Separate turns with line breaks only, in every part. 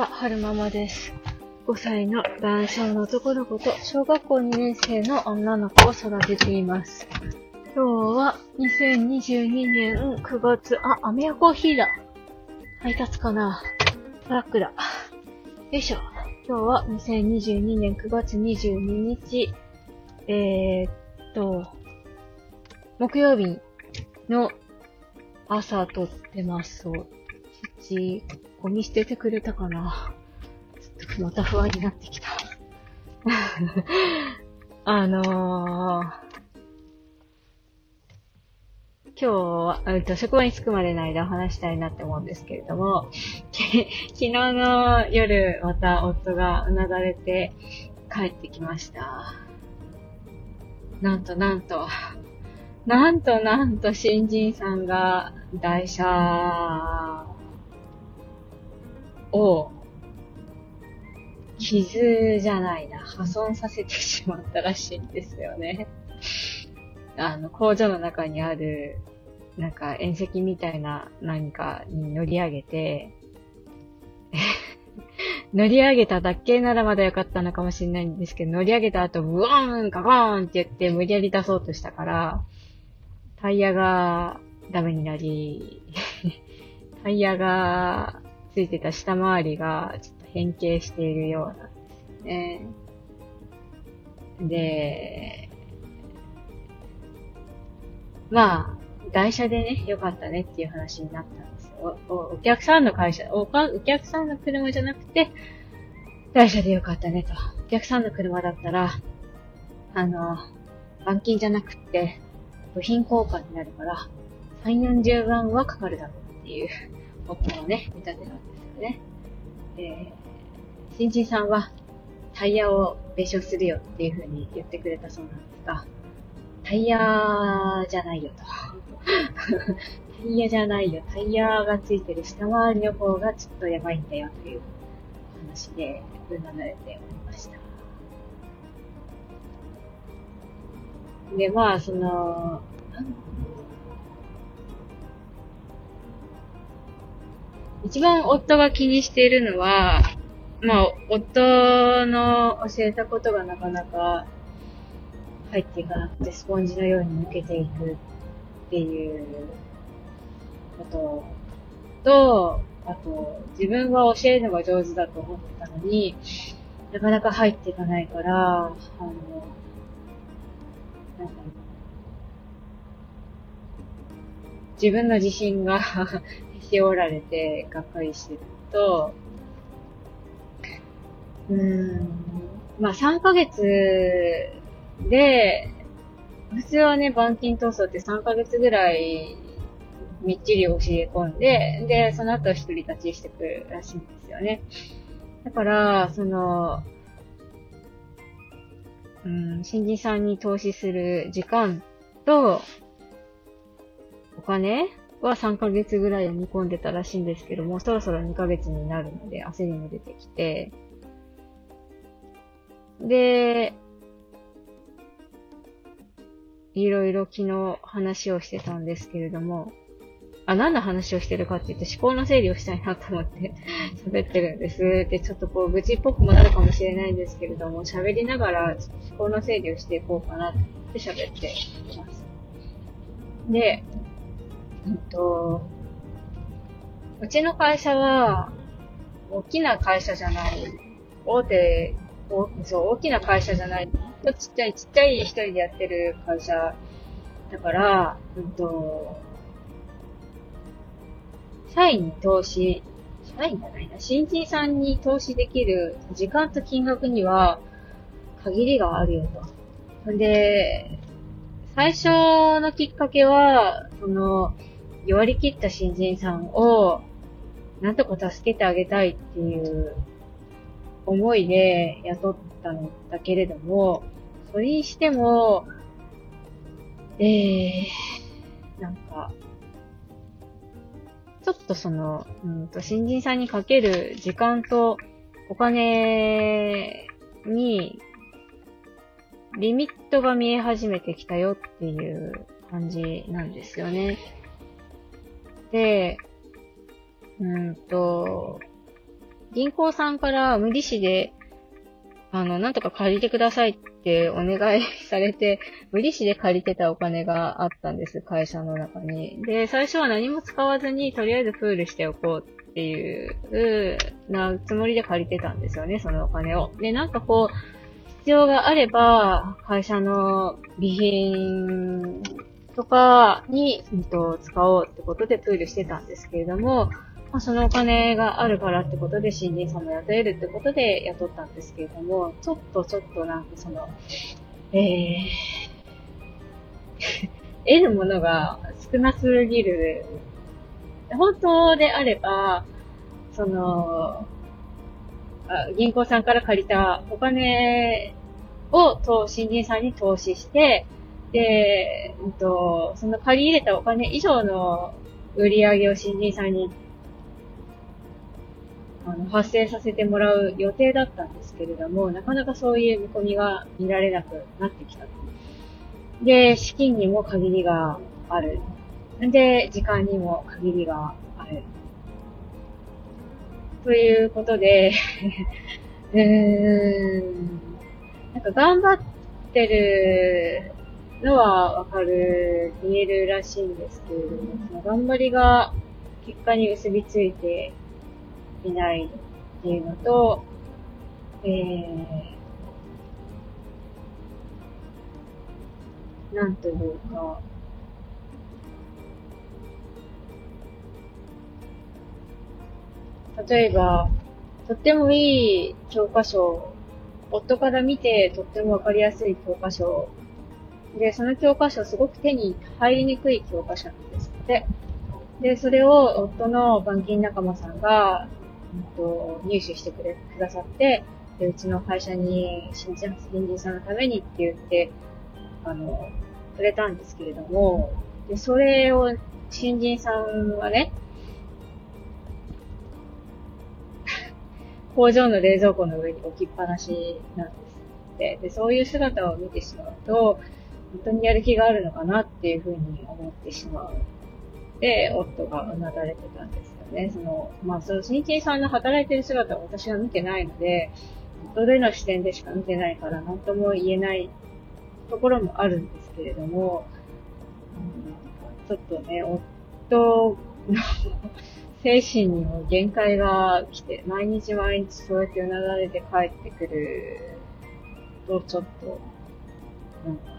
は、春ママです。5歳の男性の男の子と小学校2年生の女の子を育てています。今日は2022年9月、あ、アメヤコーヒーだ。配達かなトラックだ。よいしょ。今日は2022年9月22日、えー、っと、木曜日の朝撮ってます。そう。ゴミ捨ててくれたかなちょっとまた不安になってきた。あのー、今日は、えっと、職場に着くまでの間話したいなって思うんですけれども、昨日の夜、また夫がうなだれて帰ってきました。なんとなんと、なんとなんと新人さんが台車を傷じゃないな、破損させてしまったらしいんですよね。あの、工場の中にある、なんか縁石みたいな何かに乗り上げて、乗り上げただけならまだよかったのかもしれないんですけど、乗り上げた後、ブワーン、ガゴーンって言って無理やり出そうとしたから、タイヤがダメになり、タイヤがついてた下回りがちょっと変形しているようなでね。で、まあ、台車でね、良かったねっていう話になったんですよ。おお客さんの会社おか、お客さんの車じゃなくて、台車で良かったねと。お客さんの車だったら、あの、板金じゃなくって、部品交換になるから、3、40万はかかるだろうっていう、夫のね、見立てなんですよね。で、新人さんは、タイヤを弁償するよっていう風に言ってくれたそうなんですが、タイヤじゃないよと。タイヤじゃないよ。タイヤがついてる下回りの方がちょっとやばいんだよという話で、うなだれておりました。で、まあ、その、一番夫が気にしているのは、まあ、夫の教えたことがなかなか入っていかなくて、スポンジのように抜けていくっていうことと、あと、自分は教えるのが上手だと思ってたのに、なかなか入っていかないから、あの、なんか、自分の自信が へし折られて、がっかりしてると、うん、まあ3ヶ月で、普通はね、板金塗装って3ヶ月ぐらいみっちり教え込んで、で、その後一人立ちしてくるらしいんですよね。だから、その、うん、新人さんに投資する時間と、お金は3ヶ月ぐらいを見込んでたらしいんですけども、そろそろ2ヶ月になるので焦りも出てきて、で、いろいろ昨日話をしてたんですけれども、あ、何の話をしてるかって言って思考の整理をしたいなと思って 喋ってるんです。で、ちょっとこう愚痴っぽくもなるかもしれないんですけれども、喋りながら思考の整理をしていこうかなって喋っています。で、うんと、うちの会社は、大きな会社じゃない、大手、そう、大きな会社じゃない、ちっちゃい、ちっちゃい一人でやってる会社だから、うんと、社員に投資、社員じゃないな、新人さんに投資できる時間と金額には限りがあるよと。んで、最初のきっかけは、その、弱り切った新人さんを、なんとか助けてあげたいっていう思いで雇ったのだけれども、それにしても、えー、なんか、ちょっとその、うんと、新人さんにかける時間とお金に、リミットが見え始めてきたよっていう感じなんですよね。で、うんと、銀行さんから無利子で、あの、なんとか借りてくださいってお願いされて、無利子で借りてたお金があったんです、会社の中に。で、最初は何も使わずに、とりあえずプールしておこうっていう、なつもりで借りてたんですよね、そのお金を。で、なんかこう、必要があれば、会社の備品とかに、うん、と使おうってことでプールしてたんですけれども、まあ、そのお金があるからってことで新人さんも雇えるってことで雇ったんですけれども、ちょっとちょっとなんかその、えー、得るものが少なすぎる。本当であれば、その、銀行さんから借りたお金をと新人さんに投資して、で、うんと、その借り入れたお金以上の売り上げを新人さんにあの発生させてもらう予定だったんですけれども、なかなかそういう見込みが見られなくなってきた。で、資金にも限りがある。で、時間にも限りがある。ということで うーん、なんか頑張ってるのはわかる、見えるらしいんですけれども、その頑張りが結果に結びついていないっていうのと、えー、なんというか、例えば、とってもいい教科書、夫から見てとってもわかりやすい教科書で、その教科書すごく手に入りにくい教科書なんですって。で、それを夫の板金仲間さんが、と、入手してくれ、くださって、で、うちの会社に新人、新人さんのためにって言って、あの、くれたんですけれども、で、それを新人さんはね、工場の冷蔵庫の上に置きっぱなしなんですって。で、そういう姿を見てしまうと、本当にやる気があるのかなっていうふうに思ってしまう。で、夫がうなだれてたんですよね。その、まあ、その新人さんの働いてる姿を私は見てないので、夫での視点でしか見てないから何とも言えないところもあるんですけれども、うん、ちょっとね、夫の精神にも限界が来て、毎日毎日そうやってうなだれて帰ってくると、ちょっと、なんか、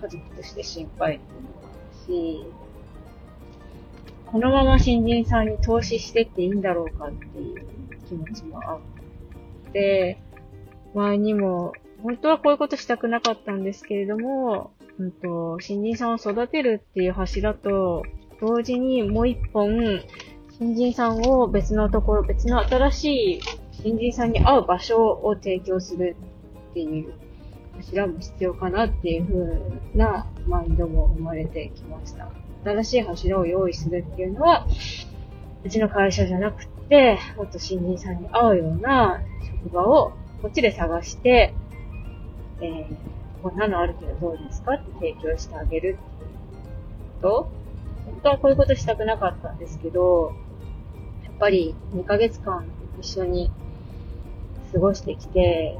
家族として心配っていうのもあるし、このまま新人さんに投資してっていいんだろうかっていう気持ちもあって、前にも、本当はこういうことしたくなかったんですけれども、うんと、新人さんを育てるっていう柱と、同時にもう一本、新人さんを別のところ、別の新しい新人さんに会う場所を提供するっていう柱も必要かなっていう風なマインドも生まれてきました。新しい柱を用意するっていうのは、うちの会社じゃなくて、もっと新人さんに合うような職場をこっちで探して、えー、こんなのあるけどどうですかって提供してあげるっていうと、本当はこういうことしたくなかったんですけど、やっぱり2ヶ月間一緒に過ごしてきて、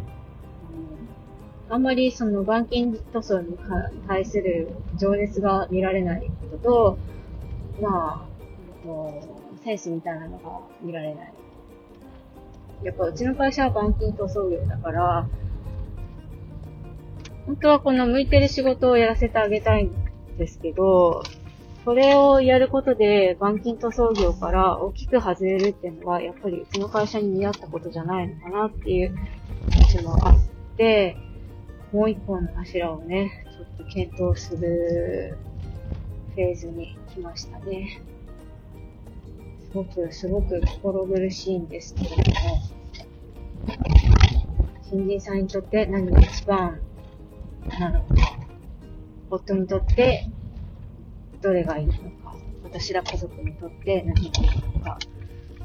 あんまりその板金塗装に対する情熱が見られないことと、まあ、センスみたいなのが見られない。やっぱうちの会社は板金塗装業だから、本当はこの向いてる仕事をやらせてあげたいんですけど、それをやることで板金塗装業から大きく外れるっていうのは、やっぱりうちの会社に似合ったことじゃないのかなっていう話もあって、もう一本の柱をね、ちょっと検討するフェーズに来ましたね。すごく、すごく心苦しいんですけれども、新人さんにとって何が一番なのか、夫にとってどれがいいのか、私ら家族にとって何がいいのか、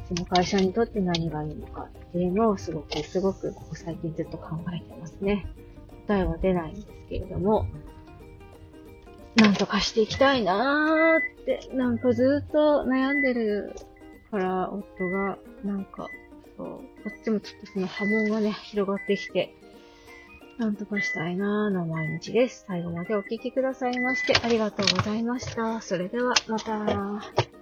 その会社にとって何がいいのかっていうのをすごく、すごくここ最近ずっと考えてますね。答えは出ないんですけれども、なんとかしていきたいなーって、なんかずっと悩んでるから、夫が、なんか、そう、こっちもちょっとその波紋がね、広がってきて、なんとかしたいなーの毎日です。最後までお聴きくださいましてありがとうございました。それではまた。